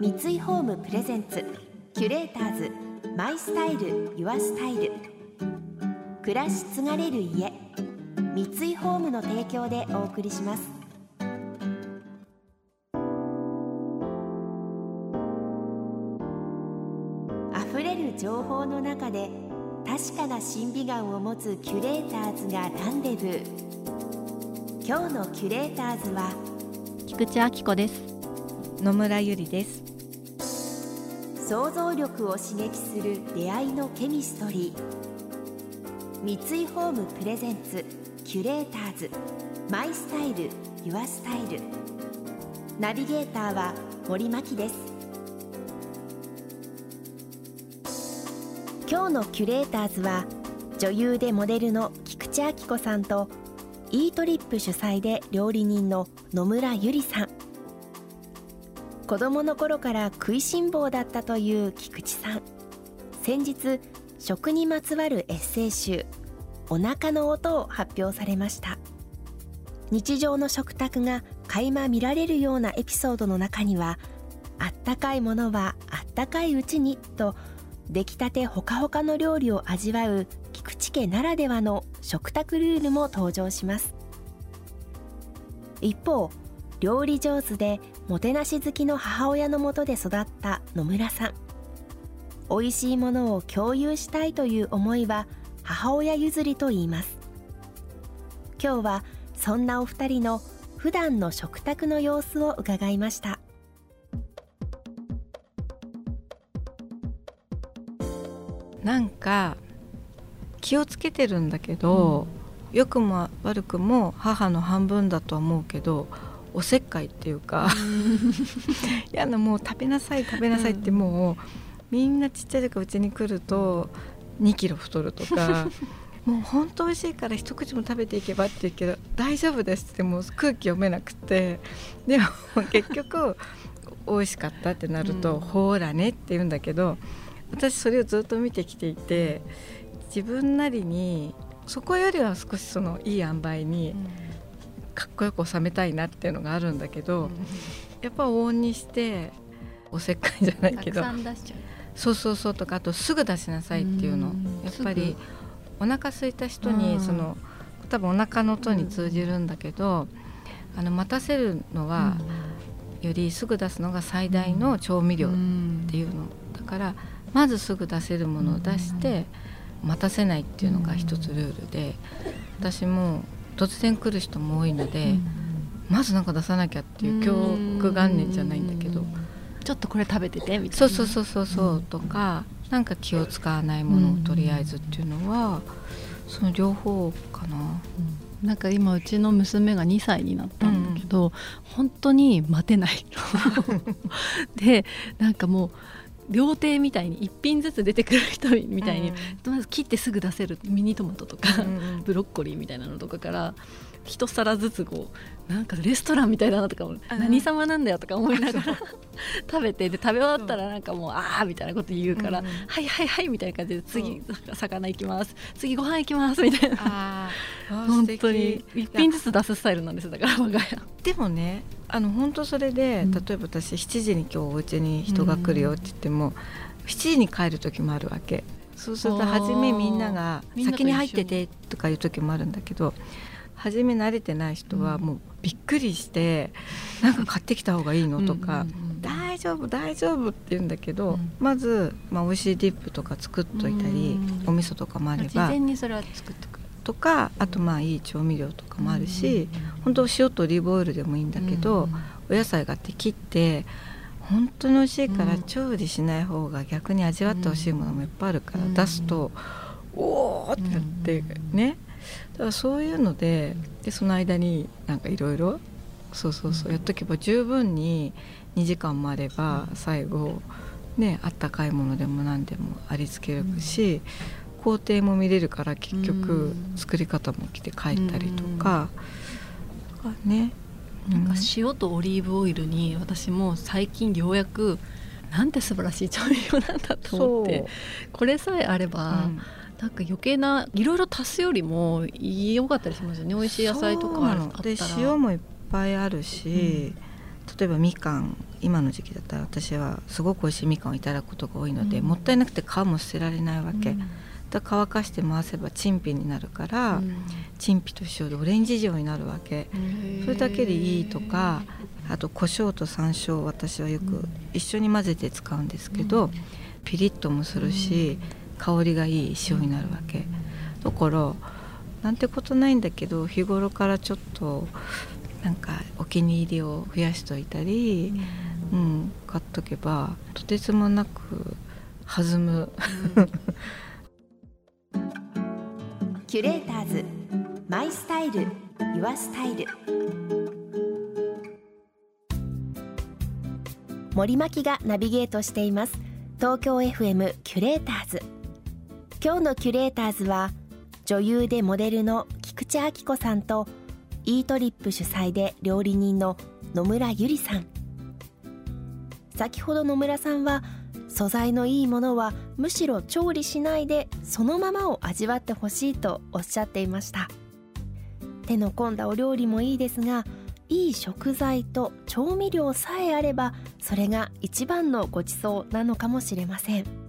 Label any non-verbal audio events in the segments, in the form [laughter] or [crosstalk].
三井ホームプレゼンツキュレーターズマイスタイルユアスタイル。暮らし継がれる家三井ホームの提供でお送りします。溢れる情報の中で確かな審美眼を持つキュレーターズがランデブー。今日のキュレーターズは菊池亜希子です。野村ゆりです。想像力を刺激する出会いのケミストリー。三井ホームプレゼンツキュレーターズ。マイスタイルユアスタイル。ナビゲーターは森牧です。今日のキュレーターズは女優でモデルの菊池亜希子さんとイートリップ主催で料理人の野村ゆりさん。子供の頃から食いしん坊だったという菊池さん。先日食にまつわるエッセイ集「お腹の音」を発表されました。日常の食卓が垣間見られるようなエピソードの中にはあったかいものはあったかいうちにと出来たてほかほかの料理を味わう菊池家ならではの食卓ルールも登場します。一方料理上手でもてなし好きの母親のもとで育った野村さん。美味しいものを共有したいという思いは母親譲りと言います。今日はそんなお二人の普段の食卓の様子を伺いました。なんか気をつけてるんだけど、うん、良くも悪くも母の半分だとは思うけどおせっかいっていうか。[laughs] いやもう食べなさい食べなさいってもう、みんなちっちゃい時うちに来ると2キロ太るとか [laughs] もう本当美味しいから一口も食べていけばって言うけど大丈夫ですってもう空気読めなくてでも結局美味しかったってなると、うん、ほらねって言うんだけど私それをずっと見てきていて自分なりにそこよりは少しそのいい塩梅にかっこよく収めたいなっていうのがあるんだけど、うん、やっぱ往々にしておせっかいじゃないけどそうそうそうとかあとすぐ出しなさいっていうの。やっぱりお腹空いた人にその多分お腹の音に通じるんだけどあの待たせるのはよりすぐ出すのが最大の調味料っていうの。だからまずすぐ出せるものを出して待たせないっていうのが一つルールで私も突然来る人も多いのでまず何か出さなきゃっていう教育元年じゃないんだけど。ちょっとこれ食べててみたいな。そうそうそうそうそうとかなんか気を使わないものをとりあえずっていうのはその両方かな。なんか今うちの娘が2歳になったんだけど、うん、本当に待てない [laughs] でなんかもう料亭みたいに1品ずつ出てくる人みたいに、うん、まず切ってすぐ出せるミニトマトとか、うん、[laughs] ブロッコリーみたいなのとかから一皿ずつこうなんかレストランみたいだなとか何様なんだよとか思いながら [laughs] 食べてで食べ終わったらなんかもうああみたいなこと言うから、うん、はいはいはいみたいな感じで次魚行きます。次ご飯行きますみたいな。本当に。一品ずつ出すスタイルなんですだから我が家。でもねあの本当それで、例えば私7時に今日お家に人が来るよって言っても、うん、7時に帰る時もあるわけ。そうすると初めみんなが先に入っててとかいう時もあるんだけど初め慣れてない人はもうびっくりして「なんか買ってきた方がいいの?」とか「大丈夫大丈夫」って言うんだけど、まず、まあ、美味しいディップとか作っといたり、お味噌とかもあれば事前にそれは作っとく。とかあとまあいい調味料とかもあるし、本当塩とオリーブオイルでもいいんだけど、お野菜があって切って本当に美味しいから調理しない方が逆に味わってほしいものもいっぱいあるから出すと、おおってなってね、だからそういうのででその間になんかいろいろそうそうそうやっとけば十分に2時間もあれば最後ねあったかいものでも何でもありつけるし、工程も見れるから結局作り方も来て帰ったりとか、ね。なんか塩とオリーブオイルに私も最近ようやくなんて素晴らしい調味料なんだと思ってこれさえあれば、うんなんか余計ないろいろ足すよりも良かったりしますよね。美味しい野菜とかあったら。で塩もいっぱいあるし、例えばみかん今の時期だったら私はすごく美味しいみかんをいただくことが多いので、うん、もったいなくて皮も捨てられないわけ、うん、だ乾かして回せば陳皮になるから、うん、陳皮と塩でオレンジ状になるわけ。それだけでいいとかあと胡椒と山椒私はよく一緒に混ぜて使うんですけど、ピリッともするし、香りがいい塩になるわけ。だからなんてことないんだけど日頃からちょっとなんかお気に入りを増やしといたり、うん、うん、買っとけばとてつもなく弾む、うん、キュレーターズマイスタイルユアスタイル。森牧がナビゲートしています。東京 FM キュレーターズ。今日のキュレーターズは女優でモデルの菊池亜希子さんとイートリップ主催で料理人の野村ゆりさん。先ほど野村さんは素材のいいものはむしろ調理しないでそのままを味わってほしいとおっしゃっていました。手の込んだお料理もいいですがいい食材と調味料さえあればそれが一番のごちそうなのかもしれません。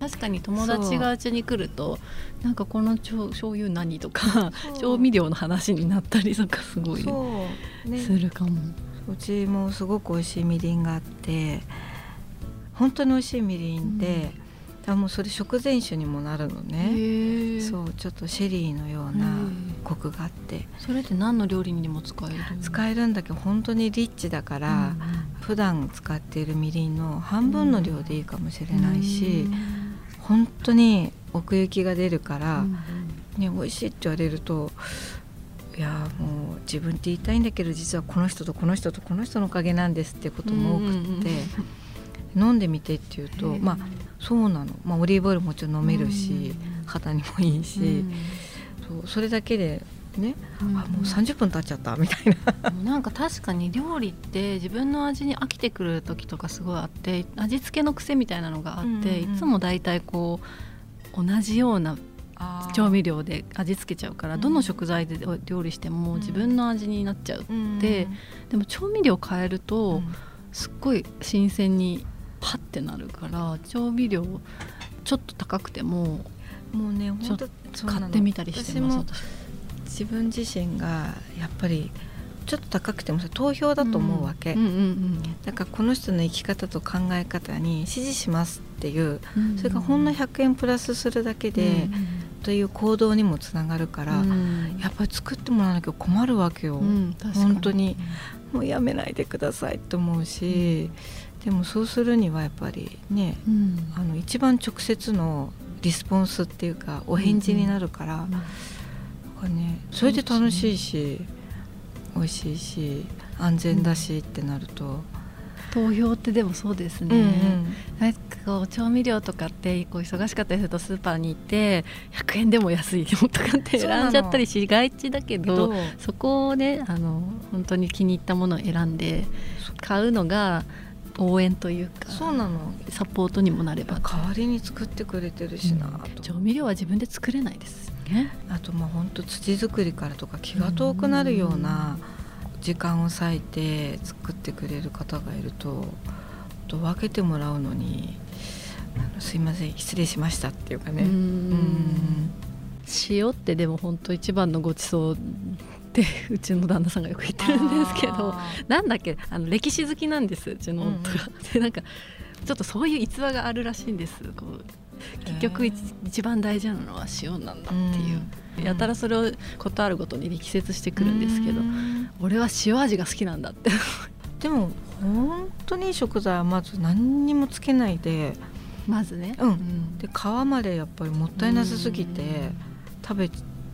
確かに友達がうちに来るとなんかこの醤油何とか調味料の話になったりとかすごい、ね、するかも。うちもすごく美味しいみりんがあって本当に美味しいみりんで、うん、もうそれ食前酒にもなるのね。そうちょっとシェリーのようなコクがあって。それって何の料理にも使える使えるんだけど本当にリッチだから、うん、普段使っているみりんの半分の量でいいかもしれないし、うん本当に奥行きが出るから、うんね、美味しいって言われるといやもう自分って言いたいんだけど実はこの人とこの人とこの人のおかげなんですってことも多くって、飲んでみてって言うとまあそうなの、まあ、オリーブオイルもちろん飲めるし、肌にもいいし、そうそれだけでね、うん、あもう30分経っちゃったみたいな。なんか確かに料理って自分の味に飽きてくる時とかすごいあって味付けの癖みたいなのがあって、うんうん、いつも大体こう同じような調味料で味付けちゃうから、どの食材で料理しても自分の味になっちゃうって、でも調味料変えると、すっごい新鮮にパッてなるから調味料ちょっと高くてももうねちょっと買ってみたりしてます私自分自身がやっぱりちょっと高くても投票だと思うわけ、うんうんうん。うん、だからこの人の生き方と考え方に支持しますっていう、うんうん、それがほんの100円プラスするだけで、うんうん、という行動にもつながるから、うん、やっぱり作ってもらわなきゃ困るわけよ、うん、本当にもうやめないでくださいと思うし、でもそうするにはやっぱりね、あの一番直接のリスポンスっていうかお返事になるから。かね。それで楽しいし美味しいし安全だしってなると。投票ってでもそうですね、うんうん、なんかこう調味料とかってこう忙しかったりするとスーパーに行って100円でも安いとかって選んじゃったりしがちだけどそこをねあの本当に気に入ったものを選んで買うのが応援というかそうなの。サポートにもなれば。代わりに作ってくれてるしな、うん、調味料は自分で作れないですね。あとまあ本当土作りからとか気が遠くなるような時間を割いて作ってくれる方がいるとと分けてもらうのにすいません失礼しましたっていうかね。塩ってでも本当一番のごちそうって [laughs] うちの旦那さんがよく言ってるんですけどなんだっけあの歴史好きなんですうちの夫が。[laughs] うん、でなんかちょっとそういう逸話があるらしいんです。こう結局一番大事なのは塩なんだっていう、うん、やたらそれを事あるごとに力説してくるんですけど、うん、俺は塩味が好きなんだって。でも本当にいい食材はまず何にもつけないで。まずね、うん、で皮までやっぱりもったいなさすぎて食べ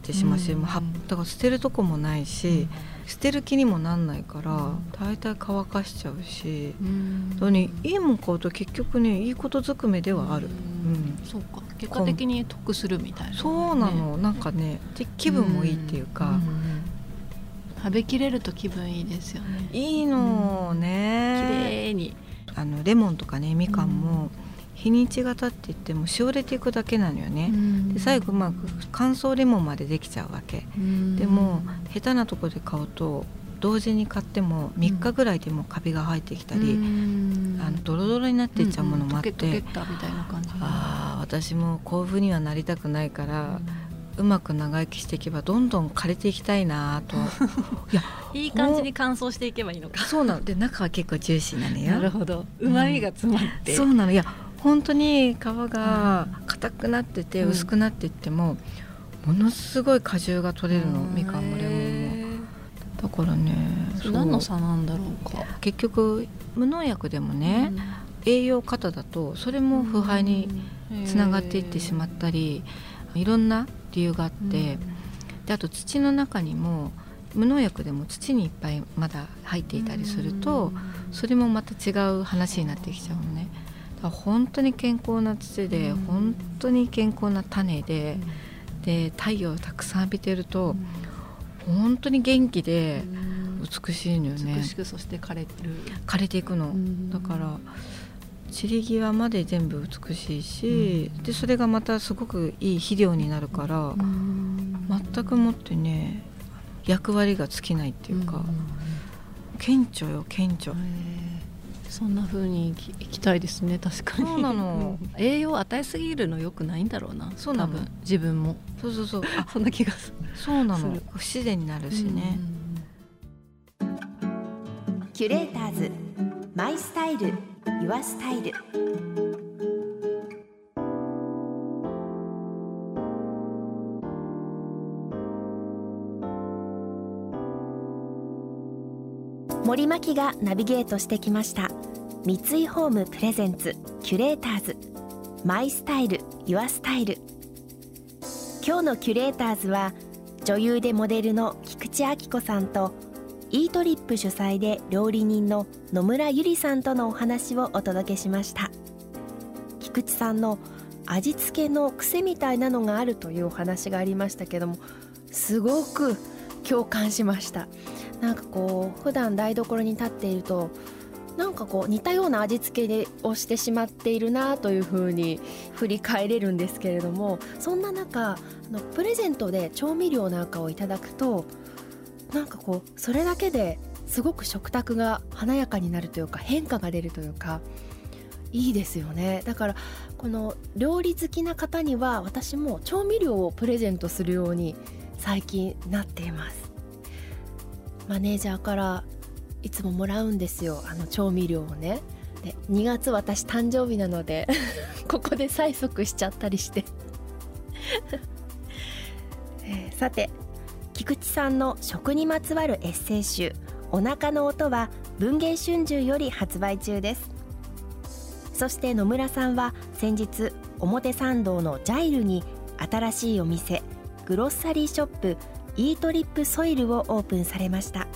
てしまうし、うん、だから捨てるとこもないし、捨てる気にもなんないから大体乾かしちゃうし、うん、にいいもん買うと結局ねいいことずくめではある、うん、そうか。結果的に得するみたいな、ね、そうなの。なんかね気分もいいっていうか、食べきれると気分いいですよね。いいのね、綺麗に。あのレモンとかねみかんも、日にちが経っていってもしおれていくだけなのよね、で最後まあ乾燥レモンまでできちゃうわけ、でも下手なとこで買うと同時に買っても3日ぐらいでもカビが生えてきたり、あのドロドロになっていっちゃうものもあって、うん。うん、あ私もこういうふうにはなりたくないから、うまく長生きしていけばどんどん枯れていきたいなと。[laughs] いやいい感じに乾燥していけばいいのか。そうなの。で中は結構ジューシーなのよ。なるほど。うまみが詰まって、うん、そうなの。いや本当に皮が硬くなってて薄くなっていっても、ものすごい果汁が取れるの、みかんもレモンも。だからね何の差なんだろうか。結局無農薬でもね、栄養過多だとそれも腐敗につながっていってしまったりいろんな理由があって、であと土の中にも無農薬でも土にいっぱいまだ入っていたりすると、それもまた違う話になってきちゃうのね。だ本当に健康な土で、本当に健康な種で、で太陽をたくさん浴びてると、本当に元気で美しいのよね。美しくそして枯れる。枯れていくの。だから散り際まで全部美しいし、うん、でそれがまたすごくいい肥料になるから、うん、全くもってね役割が尽きないっていうか、うん、顕著よ顕著。そんな風にいきたいですね確かに。そうなの。栄養を与えすぎるのよくないんだろうなそうなの。自分も。そうそうそう。あそんな気がする。そうなの。不自然になるしね、キュレーターズ。マイスタイル。ユアスタイル森牧がナビゲートしてきました。三井ホームプレゼンツキュレーターズ。マイスタイルユアスタイル。今日のキュレーターズは女優でモデルの菊池亜希子さんとイートリップ主催で料理人の野村ゆりさんとのお話をお届けしました。菊池さんの味付けの癖みたいなのがあるというお話がありましたけどもすごく共感しました。なんかこう普段台所に立っているとなんかこう似たような味付けでをしてしまっているなというふうに振り返れるんですけれどもそんな中あのプレゼントで調味料なんかをいただくとなんかこうそれだけですごく食卓が華やかになるというか変化が出るというかいいですよね。だからこの料理好きな方には私も調味料をプレゼントするように最近なっています。マネージャーからいつももらうんですよ。あの調味料をね。で2月私誕生日なので [laughs] ここで催促しちゃったりして。えー、さて菊池さんの食にまつわるエッセイ集「お腹の音」は文藝春秋より発売中です。そして野村さんは先日表参道のジャイルに新しいお店グロッサリーショップイートリップソイルをオープンされました。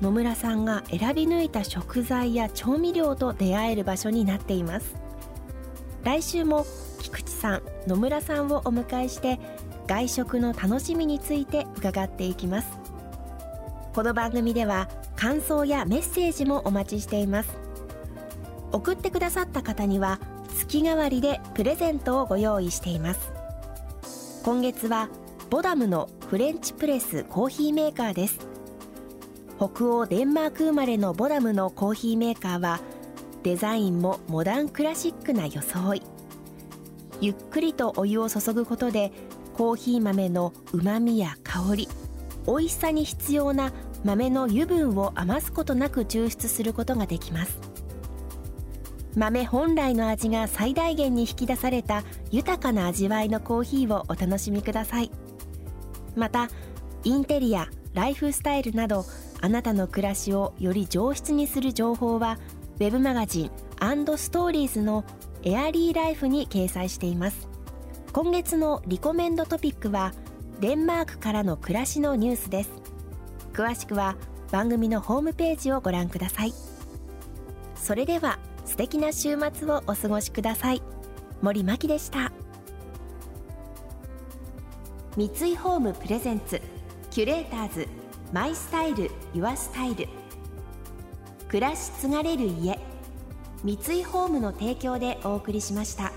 野村さんが選び抜いた食材や調味料と出会える場所になっています。来週も菊池さん野村さんをお迎えして外食の楽しみについて伺っていきます。この番組では感想やメッセージもお待ちしています。送ってくださった方には月替わりでプレゼントをご用意しています。今月はボダムのフレンチプレスコーヒーメーカーです。北欧デンマーク生まれのボダムのコーヒーメーカーはデザインもモダンクラシックな装い。ゆっくりとお湯を注ぐことでコーヒー豆のうまみや香り美味しさに必要な豆の油分を余すことなく抽出することができます。豆本来の味が最大限に引き出された豊かな味わいのコーヒーをお楽しみください。またインテリアライフスタイルなどあなたの暮らしをより上質にする情報は web マガジンストーリーズのエアリーライフに掲載しています。今月のリコメンドトピックはデンマークからの暮らしのニュースです。詳しくは番組のホームページをご覧ください。それでは素敵な週末をお過ごしください。森牧でした。三井ホームプレゼンツキュレーターズマイスタイルユアスタイル暮らし継がれる家三井ホームの提供でお送りしました。